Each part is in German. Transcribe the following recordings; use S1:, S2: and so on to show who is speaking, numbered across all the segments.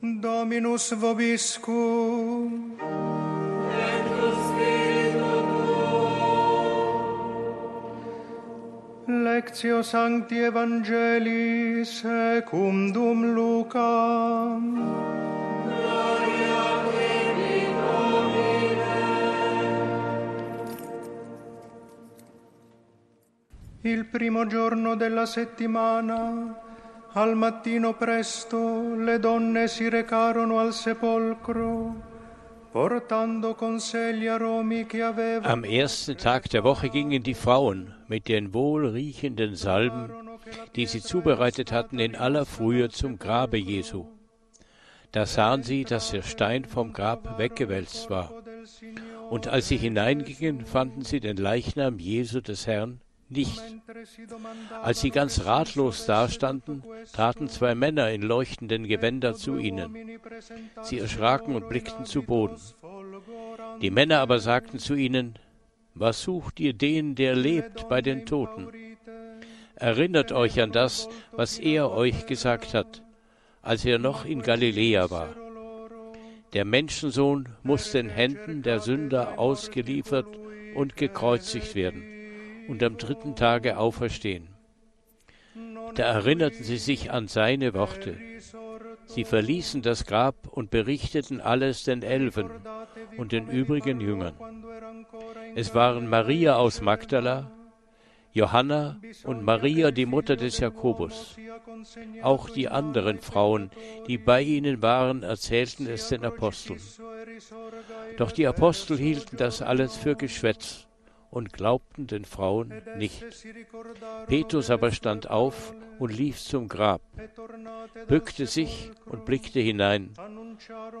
S1: Dominus vobiscum. Lectio Sancti Evangelii secundum Lucam. Il primo giorno della settimana, al mattino presto, le donne si recarono al sepolcro.
S2: Am ersten Tag der Woche gingen die Frauen mit den wohlriechenden Salben, die sie zubereitet hatten, in aller Frühe zum Grabe Jesu. Da sahen sie, dass der Stein vom Grab weggewälzt war. Und als sie hineingingen, fanden sie den Leichnam Jesu des Herrn nicht. Als sie ganz ratlos dastanden, traten zwei Männer in leuchtenden Gewändern zu ihnen. Sie erschraken und blickten zu Boden. Die Männer aber sagten zu ihnen, Was sucht ihr den, der lebt bei den Toten? Erinnert euch an das, was er euch gesagt hat, als er noch in Galiläa war. Der Menschensohn muss den Händen der Sünder ausgeliefert und gekreuzigt werden und am dritten Tage auferstehen. Da erinnerten sie sich an seine Worte. Sie verließen das Grab und berichteten alles den Elfen und den übrigen Jüngern. Es waren Maria aus Magdala, Johanna und Maria, die Mutter des Jakobus. Auch die anderen Frauen, die bei ihnen waren, erzählten es den Aposteln. Doch die Apostel hielten das alles für Geschwätz und glaubten den Frauen nicht. Petrus aber stand auf und lief zum Grab, bückte sich und blickte hinein,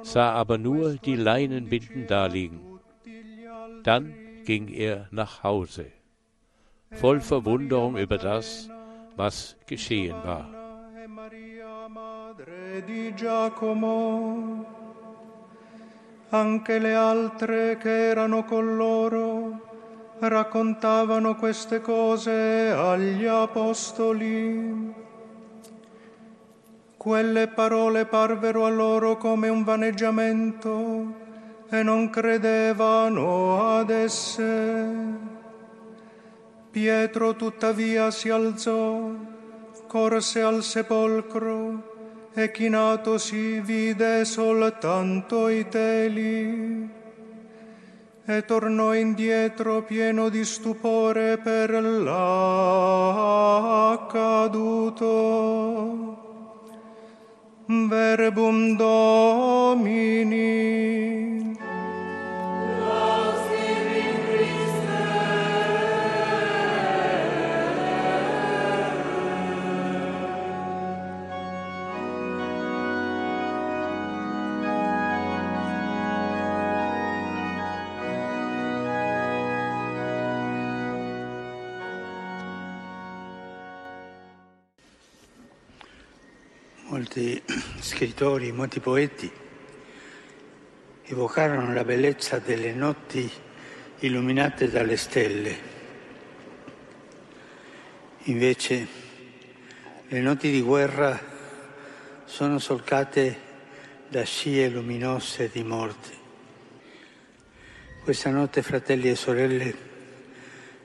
S2: sah aber nur die Leinenbinden daliegen. Dann ging er nach Hause, voll Verwunderung über das, was geschehen war.
S1: Anche le altre che erano con loro raccontavano queste cose agli apostoli. Quelle parole parvero a loro come un vaneggiamento e non credevano ad esse. Pietro tuttavia si alzò, corse al sepolcro e chinatosi vide soltanto i teli e tornò indietro pieno di stupore per l'accaduto. Verbum Domini.
S3: Scrittori, molti poeti evocarono la bellezza delle notti illuminate dalle stelle. Invece le notti di guerra sono solcate da scie luminose di morte. Questa notte, fratelli e sorelle,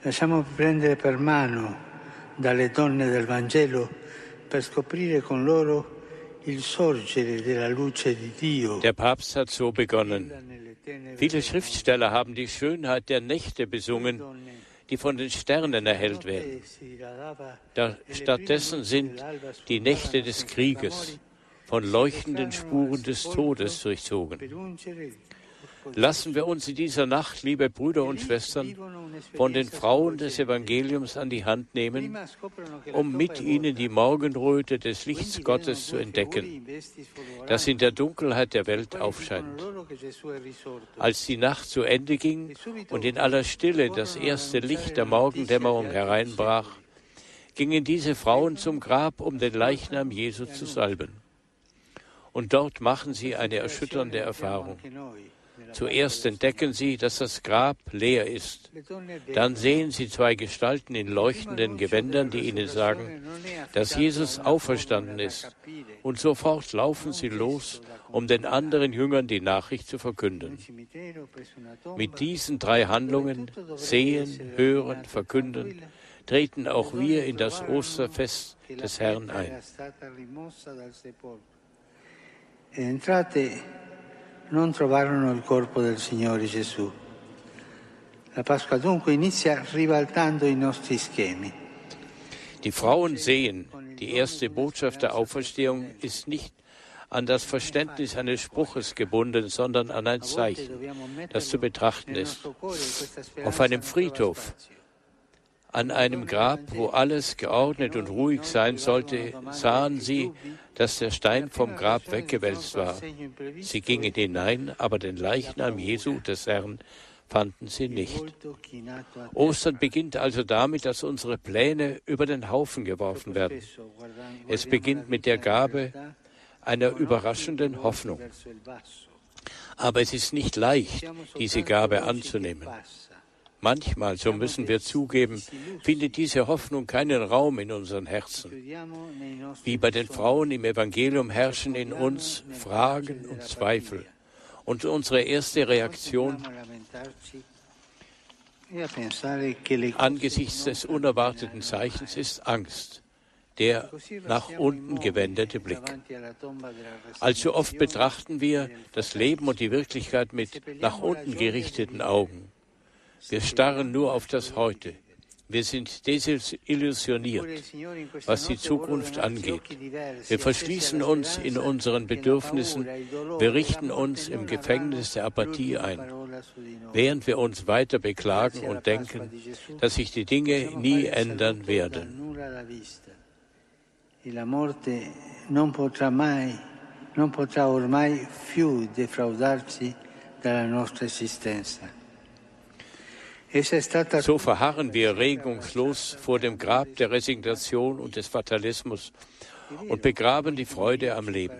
S3: lasciamo prendere per mano dalle donne del Vangelo per scoprire con loro
S2: Der Papst hat so begonnen. Viele Schriftsteller haben die Schönheit der Nächte besungen, die von den Sternen erhellt werden. Da, stattdessen sind die Nächte des Krieges von leuchtenden Spuren des Todes durchzogen. Lassen wir uns in dieser Nacht, liebe Brüder und Schwestern, von den Frauen des Evangeliums an die Hand nehmen, um mit ihnen die Morgenröte des Lichts Gottes zu entdecken, das in der Dunkelheit der Welt aufscheint. Als die Nacht zu Ende ging und in aller Stille das erste Licht der Morgendämmerung hereinbrach, gingen diese Frauen zum Grab, um den Leichnam Jesu zu salben. Und dort machen sie eine erschütternde Erfahrung. Zuerst entdecken sie, dass das Grab leer ist. Dann sehen sie zwei Gestalten in leuchtenden Gewändern, die ihnen sagen, dass Jesus auferstanden ist. Und sofort laufen sie los, um den anderen Jüngern die Nachricht zu verkünden. Mit diesen drei Handlungen, sehen, hören, verkünden, treten auch wir in das Osterfest des Herrn ein.
S3: Entrate non trovarono il corpo del Signore Gesù. La Pasqua dunque inizia ribaltando i nostri schemi.
S2: Die Frauen sehen, die erste Botschaft der Auferstehung ist nicht an das Verständnis eines Spruches gebunden, sondern an ein Zeichen, das zu betrachten ist. Auf einem Friedhof, an einem Grab, wo alles geordnet und ruhig sein sollte, sahen sie, dass der Stein vom Grab weggewälzt war. Sie gingen hinein, aber den Leichnam Jesu des Herrn fanden sie nicht. Ostern beginnt also damit, dass unsere Pläne über den Haufen geworfen werden. Es beginnt mit der Gabe einer überraschenden Hoffnung. Aber es ist nicht leicht, diese Gabe anzunehmen. Manchmal, so müssen wir zugeben, findet diese Hoffnung keinen Raum in unseren Herzen. Wie bei den Frauen im Evangelium herrschen in uns Fragen und Zweifel. Und unsere erste Reaktion angesichts des unerwarteten Zeichens ist Angst, der nach unten gewendete Blick. Allzu oft betrachten wir das Leben und die Wirklichkeit mit nach unten gerichteten Augen. Wir starren nur auf das Heute. Wir sind desillusioniert, was die Zukunft angeht. Wir verschließen uns in unseren Bedürfnissen, wir richten uns im Gefängnis der Apathie ein, während wir uns weiter beklagen und denken, dass sich die Dinge nie ändern werden.
S3: La morte non potrà mai, non potrà ormai più defraudarci dalla nostra esistenza.
S2: So verharren wir regungslos vor dem Grab der Resignation und des Fatalismus und begraben die Freude am Leben.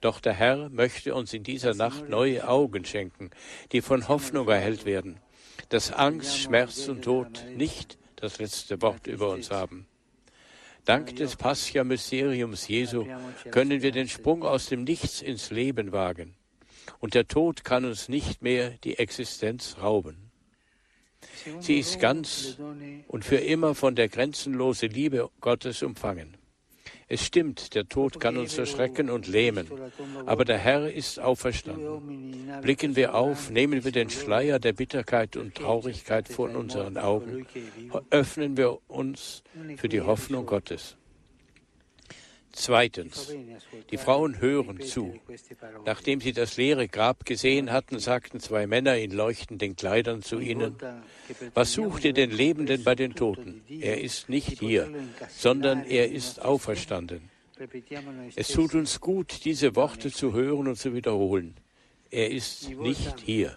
S2: Doch der Herr möchte uns in dieser Nacht neue Augen schenken, die von Hoffnung erhellt werden, dass Angst, Schmerz und Tod nicht das letzte Wort über uns haben. Dank des Pascha-Mysteriums Jesu können wir den Sprung aus dem Nichts ins Leben wagen. Und der Tod kann uns nicht mehr die Existenz rauben. Sie ist ganz und für immer von der grenzenlosen Liebe Gottes umfangen. Es stimmt, der Tod kann uns erschrecken und lähmen, aber der Herr ist auferstanden. Blicken wir auf, nehmen wir den Schleier der Bitterkeit und Traurigkeit von unseren Augen, öffnen wir uns für die Hoffnung Gottes. Zweitens, die Frauen hören zu. Nachdem sie das leere Grab gesehen hatten, sagten zwei Männer in leuchtenden Kleidern zu ihnen, was sucht ihr den Lebenden bei den Toten? Er ist nicht hier, sondern er ist auferstanden. Es tut uns gut, diese Worte zu hören und zu wiederholen. Er ist nicht hier.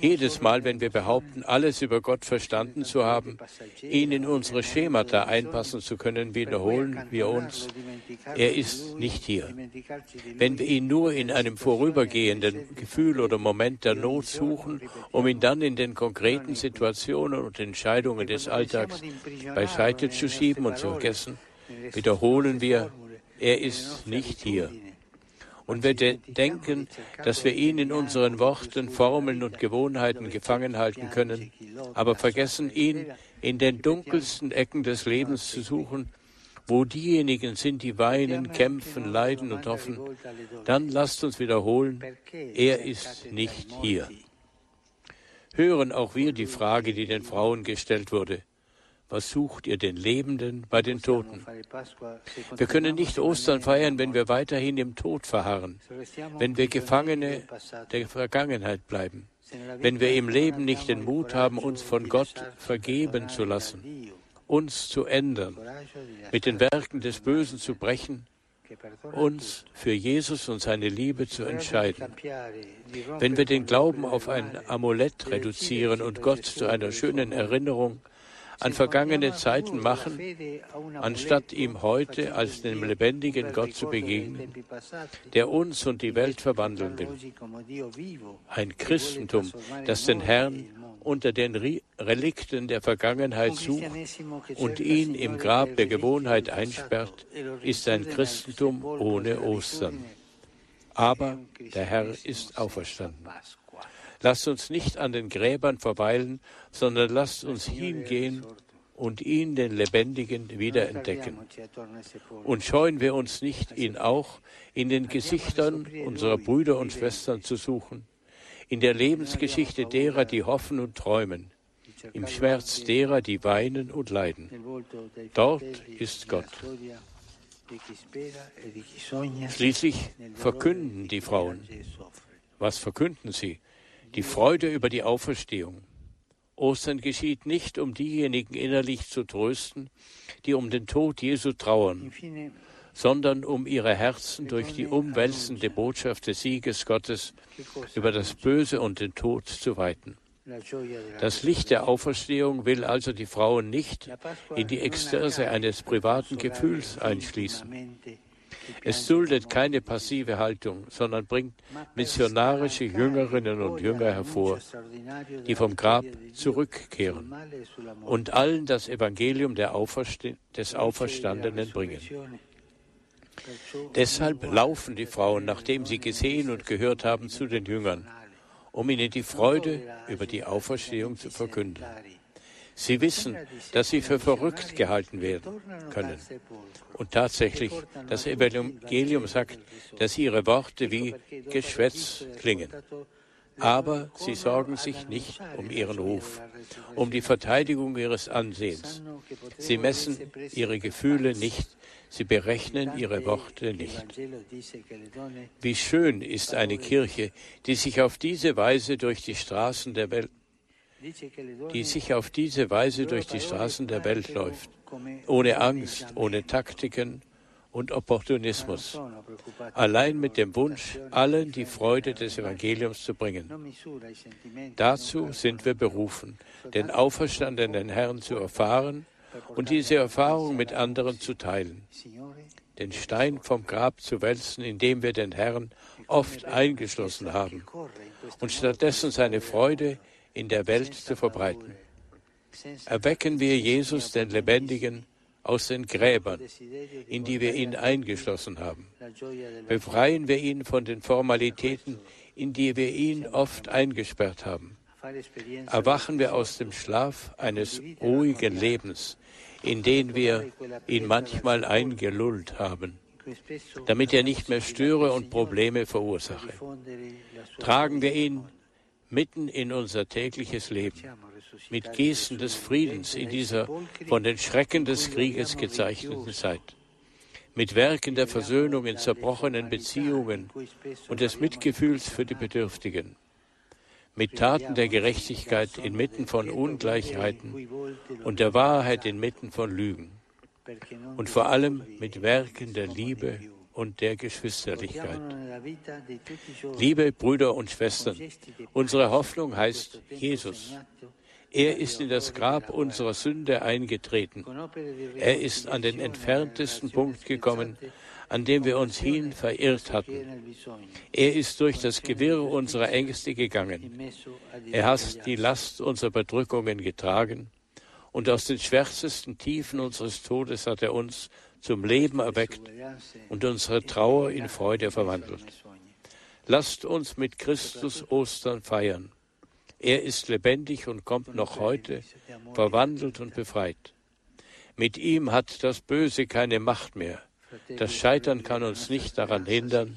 S2: Jedes Mal, wenn wir behaupten, alles über Gott verstanden zu haben, ihn in unsere Schemata einpassen zu können, wiederholen wir uns, er ist nicht hier. Wenn wir ihn nur in einem vorübergehenden Gefühl oder Moment der Not suchen, um ihn dann in den konkreten Situationen und Entscheidungen des Alltags beiseite zu schieben und zu vergessen, wiederholen wir, er ist nicht hier. Und wir de denken, dass wir ihn in unseren Worten, Formeln und Gewohnheiten gefangen halten können, aber vergessen ihn in den dunkelsten Ecken des Lebens zu suchen, wo diejenigen sind, die weinen, kämpfen, leiden und hoffen, dann lasst uns wiederholen, er ist nicht hier. Hören auch wir die Frage, die den Frauen gestellt wurde. Was sucht ihr den Lebenden bei den Toten? Wir können nicht Ostern feiern, wenn wir weiterhin im Tod verharren, wenn wir Gefangene der Vergangenheit bleiben, wenn wir im Leben nicht den Mut haben, uns von Gott vergeben zu lassen, uns zu ändern, mit den Werken des Bösen zu brechen, uns für Jesus und seine Liebe zu entscheiden. Wenn wir den Glauben auf ein Amulett reduzieren und Gott zu einer schönen Erinnerung an vergangene Zeiten machen, anstatt ihm heute als dem lebendigen Gott zu begegnen, der uns und die Welt verwandeln will. Ein Christentum, das den Herrn unter den Relikten der Vergangenheit sucht und ihn im Grab der Gewohnheit einsperrt, ist ein Christentum ohne Ostern. Aber der Herr ist auferstanden. Lasst uns nicht an den Gräbern verweilen, sondern lasst uns hingehen und ihn, den Lebendigen, wiederentdecken. Und scheuen wir uns nicht, ihn auch in den Gesichtern unserer Brüder und Schwestern zu suchen, in der Lebensgeschichte derer, die hoffen und träumen, im Schmerz derer, die weinen und leiden. Dort ist Gott. Schließlich verkünden die Frauen. Was verkünden sie? Die Freude über die Auferstehung. Ostern geschieht nicht, um diejenigen innerlich zu trösten, die um den Tod Jesu trauern, sondern um ihre Herzen durch die umwälzende Botschaft des Sieges Gottes über das Böse und den Tod zu weiten. Das Licht der Auferstehung will also die Frauen nicht in die Ekstase eines privaten Gefühls einschließen. Es duldet keine passive Haltung, sondern bringt missionarische Jüngerinnen und Jünger hervor, die vom Grab zurückkehren und allen das Evangelium Auferste des Auferstandenen bringen. Deshalb laufen die Frauen, nachdem sie gesehen und gehört haben, zu den Jüngern, um ihnen die Freude über die Auferstehung zu verkünden. Sie wissen, dass sie für verrückt gehalten werden können. Und tatsächlich, das Evangelium sagt, dass ihre Worte wie Geschwätz klingen. Aber sie sorgen sich nicht um ihren Ruf, um die Verteidigung ihres Ansehens. Sie messen ihre Gefühle nicht, sie berechnen ihre Worte nicht. Wie schön ist eine Kirche, die sich auf diese Weise durch die Straßen der Welt die sich auf diese Weise durch die Straßen der Welt läuft, ohne Angst, ohne Taktiken und Opportunismus, allein mit dem Wunsch, allen die Freude des Evangeliums zu bringen. Dazu sind wir berufen, den auferstandenen Herrn zu erfahren und diese Erfahrung mit anderen zu teilen, den Stein vom Grab zu wälzen, indem wir den Herrn oft eingeschlossen haben und stattdessen seine Freude in der Welt zu verbreiten. Erwecken wir Jesus, den Lebendigen, aus den Gräbern, in die wir ihn eingeschlossen haben. Befreien wir ihn von den Formalitäten, in die wir ihn oft eingesperrt haben. Erwachen wir aus dem Schlaf eines ruhigen Lebens, in den wir ihn manchmal eingelullt haben, damit er nicht mehr störe und Probleme verursache. Tragen wir ihn mitten in unser tägliches Leben, mit Gesten des Friedens in dieser von den Schrecken des Krieges gezeichneten Zeit, mit Werken der Versöhnung in zerbrochenen Beziehungen und des Mitgefühls für die Bedürftigen, mit Taten der Gerechtigkeit inmitten von Ungleichheiten und der Wahrheit inmitten von Lügen. Und vor allem mit Werken der Liebe und der Geschwisterlichkeit. Liebe Brüder und Schwestern, unsere Hoffnung heißt Jesus. Er ist in das Grab unserer Sünde eingetreten. Er ist an den entferntesten Punkt gekommen, an dem wir uns hin verirrt hatten. Er ist durch das Gewirr unserer Ängste gegangen. Er hat die Last unserer Bedrückungen getragen und aus den schwärzesten Tiefen unseres Todes hat er uns zum Leben erweckt und unsere Trauer in Freude verwandelt. Lasst uns mit Christus Ostern feiern. Er ist lebendig und kommt noch heute, verwandelt und befreit. Mit ihm hat das Böse keine Macht mehr. Das Scheitern kann uns nicht daran hindern,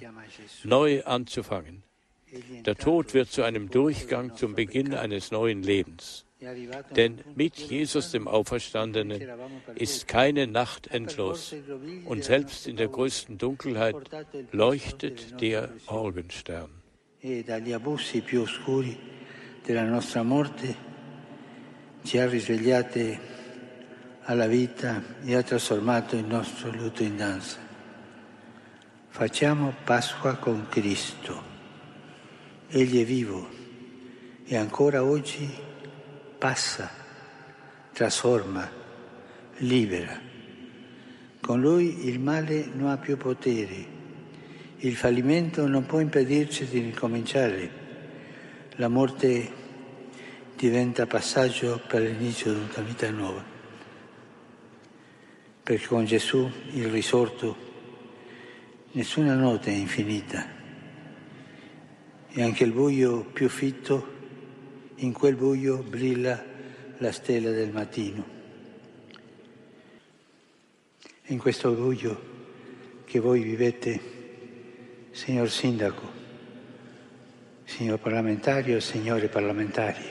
S2: neu anzufangen. Der Tod wird zu einem Durchgang zum Beginn eines neuen Lebens. Denn mit Jesus dem Auferstandenen ist keine Nacht endlos und selbst in der größten Dunkelheit leuchtet der Morgenstern. della nostra morte ci ha risvegliate alla vita e ha trasformato il nostro lutto in danza. Facciamo Pasqua con Cristo. Egli è vivo e ancora oggi passa
S3: trasforma, libera. Con lui il male non ha più potere, il fallimento non può impedirci di ricominciare, la morte diventa passaggio per l'inizio di una vita nuova. Perché con Gesù, il risorto, nessuna notte è infinita e anche il buio più fitto, in quel buio brilla la stella del mattino in questo buio che voi vivete, signor Sindaco, signor parlamentario, signore parlamentari.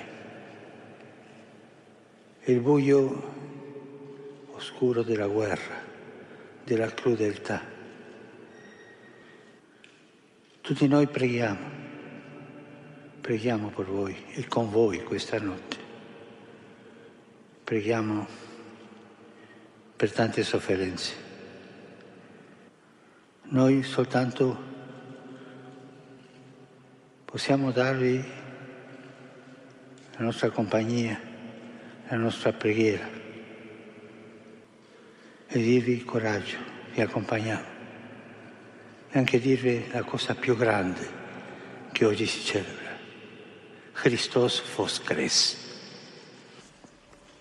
S3: Il buio oscuro della guerra, della crudeltà. Tutti noi preghiamo, preghiamo per voi e con voi questa notte. Preghiamo per tante sofferenze. Noi soltanto possiamo darvi la nostra compagnia, la nostra preghiera e dirvi coraggio, vi accompagniamo e anche dirvi la cosa più grande che oggi si celebra. Χριστός φως κρέσει.